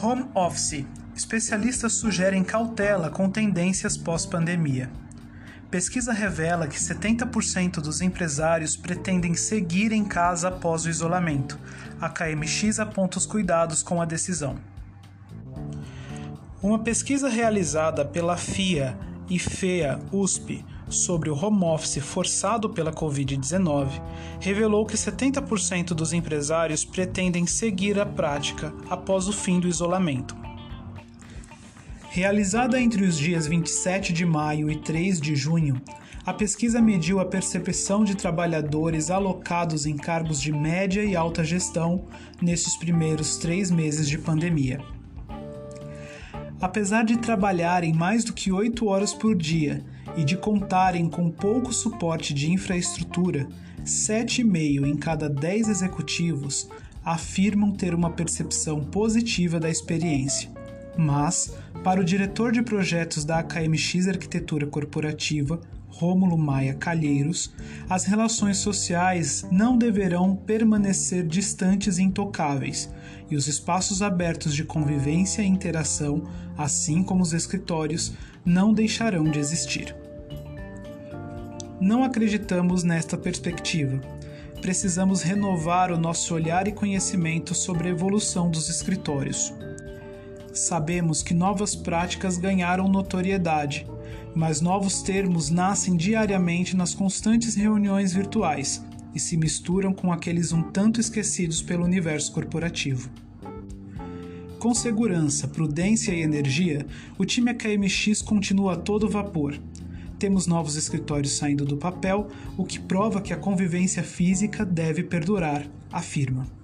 Home Office. Especialistas sugerem cautela com tendências pós-pandemia. Pesquisa revela que 70% dos empresários pretendem seguir em casa após o isolamento. A KMX aponta os cuidados com a decisão. Uma pesquisa realizada pela FIA e FEA USP sobre o home office forçado pela Covid-19 revelou que 70% dos empresários pretendem seguir a prática após o fim do isolamento. Realizada entre os dias 27 de maio e 3 de junho, a pesquisa mediu a percepção de trabalhadores alocados em cargos de média e alta gestão nesses primeiros três meses de pandemia. Apesar de trabalharem mais do que 8 horas por dia e de contarem com pouco suporte de infraestrutura, 7,5 em cada 10 executivos afirmam ter uma percepção positiva da experiência. Mas, para o diretor de projetos da AKMX Arquitetura Corporativa, Rômulo Maia Calheiros, as relações sociais não deverão permanecer distantes e intocáveis, e os espaços abertos de convivência e interação, assim como os escritórios, não deixarão de existir. Não acreditamos nesta perspectiva. Precisamos renovar o nosso olhar e conhecimento sobre a evolução dos escritórios. Sabemos que novas práticas ganharam notoriedade, mas novos termos nascem diariamente nas constantes reuniões virtuais e se misturam com aqueles um tanto esquecidos pelo universo corporativo. Com segurança, prudência e energia, o time AKMX continua a todo vapor. Temos novos escritórios saindo do papel, o que prova que a convivência física deve perdurar, afirma.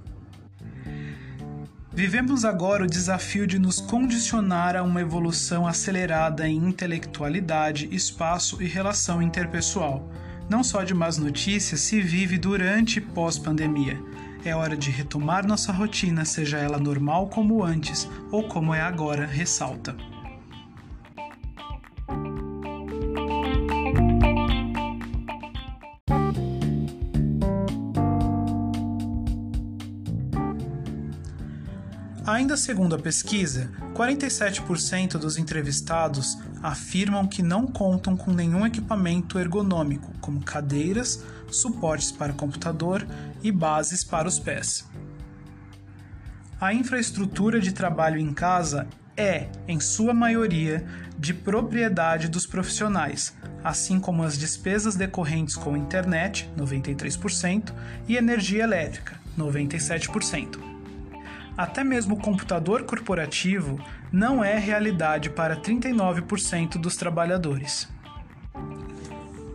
Vivemos agora o desafio de nos condicionar a uma evolução acelerada em intelectualidade, espaço e relação interpessoal. Não só de más notícias se vive durante e pós-pandemia. É hora de retomar nossa rotina, seja ela normal como antes ou como é agora, ressalta. Ainda segundo a pesquisa, 47% dos entrevistados afirmam que não contam com nenhum equipamento ergonômico, como cadeiras, suportes para computador e bases para os pés. A infraestrutura de trabalho em casa é, em sua maioria, de propriedade dos profissionais, assim como as despesas decorrentes com internet, 93%, e energia elétrica, 97%. Até mesmo o computador corporativo não é realidade para 39% dos trabalhadores.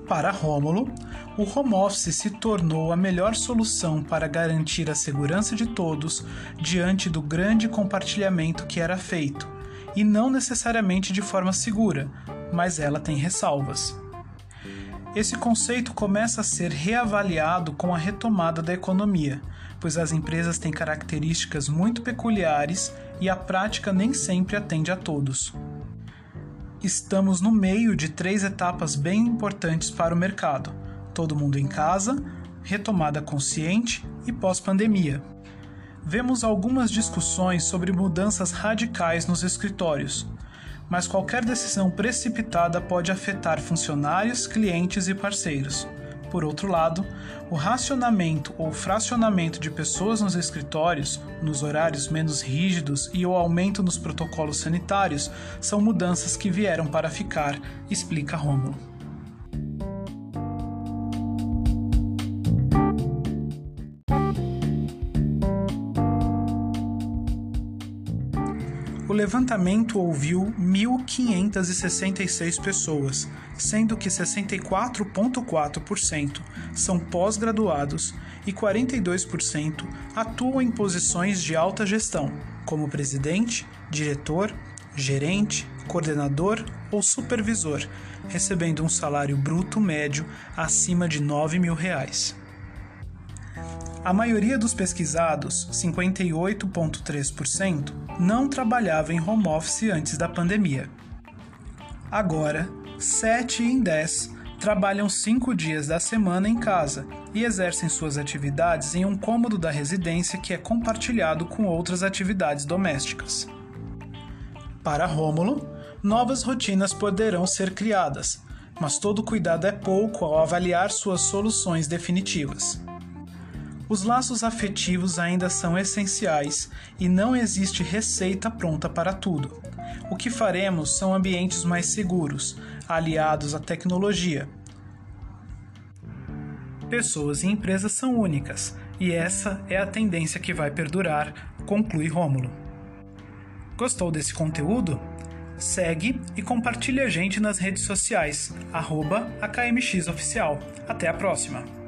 Para Rômulo, o home office se tornou a melhor solução para garantir a segurança de todos diante do grande compartilhamento que era feito, e não necessariamente de forma segura, mas ela tem ressalvas. Esse conceito começa a ser reavaliado com a retomada da economia, pois as empresas têm características muito peculiares e a prática nem sempre atende a todos. Estamos no meio de três etapas bem importantes para o mercado: todo mundo em casa, retomada consciente e pós-pandemia. Vemos algumas discussões sobre mudanças radicais nos escritórios, mas qualquer decisão precipitada pode afetar funcionários, clientes e parceiros. Por outro lado, o racionamento ou fracionamento de pessoas nos escritórios, nos horários menos rígidos e o aumento nos protocolos sanitários são mudanças que vieram para ficar, explica Rômulo. Levantamento ouviu 1.566 pessoas, sendo que 64,4% são pós-graduados e 42% atuam em posições de alta gestão, como presidente, diretor, gerente, coordenador ou supervisor, recebendo um salário bruto médio acima de 9 mil reais. A maioria dos pesquisados, 58,3%, não trabalhava em home office antes da pandemia. Agora, 7 em 10 trabalham 5 dias da semana em casa e exercem suas atividades em um cômodo da residência que é compartilhado com outras atividades domésticas. Para Rômulo, novas rotinas poderão ser criadas, mas todo cuidado é pouco ao avaliar suas soluções definitivas. Os laços afetivos ainda são essenciais e não existe receita pronta para tudo. O que faremos são ambientes mais seguros, aliados à tecnologia. Pessoas e empresas são únicas, e essa é a tendência que vai perdurar, conclui Rômulo. Gostou desse conteúdo? Segue e compartilhe a gente nas redes sociais, arroba AKMXOficial. Até a próxima!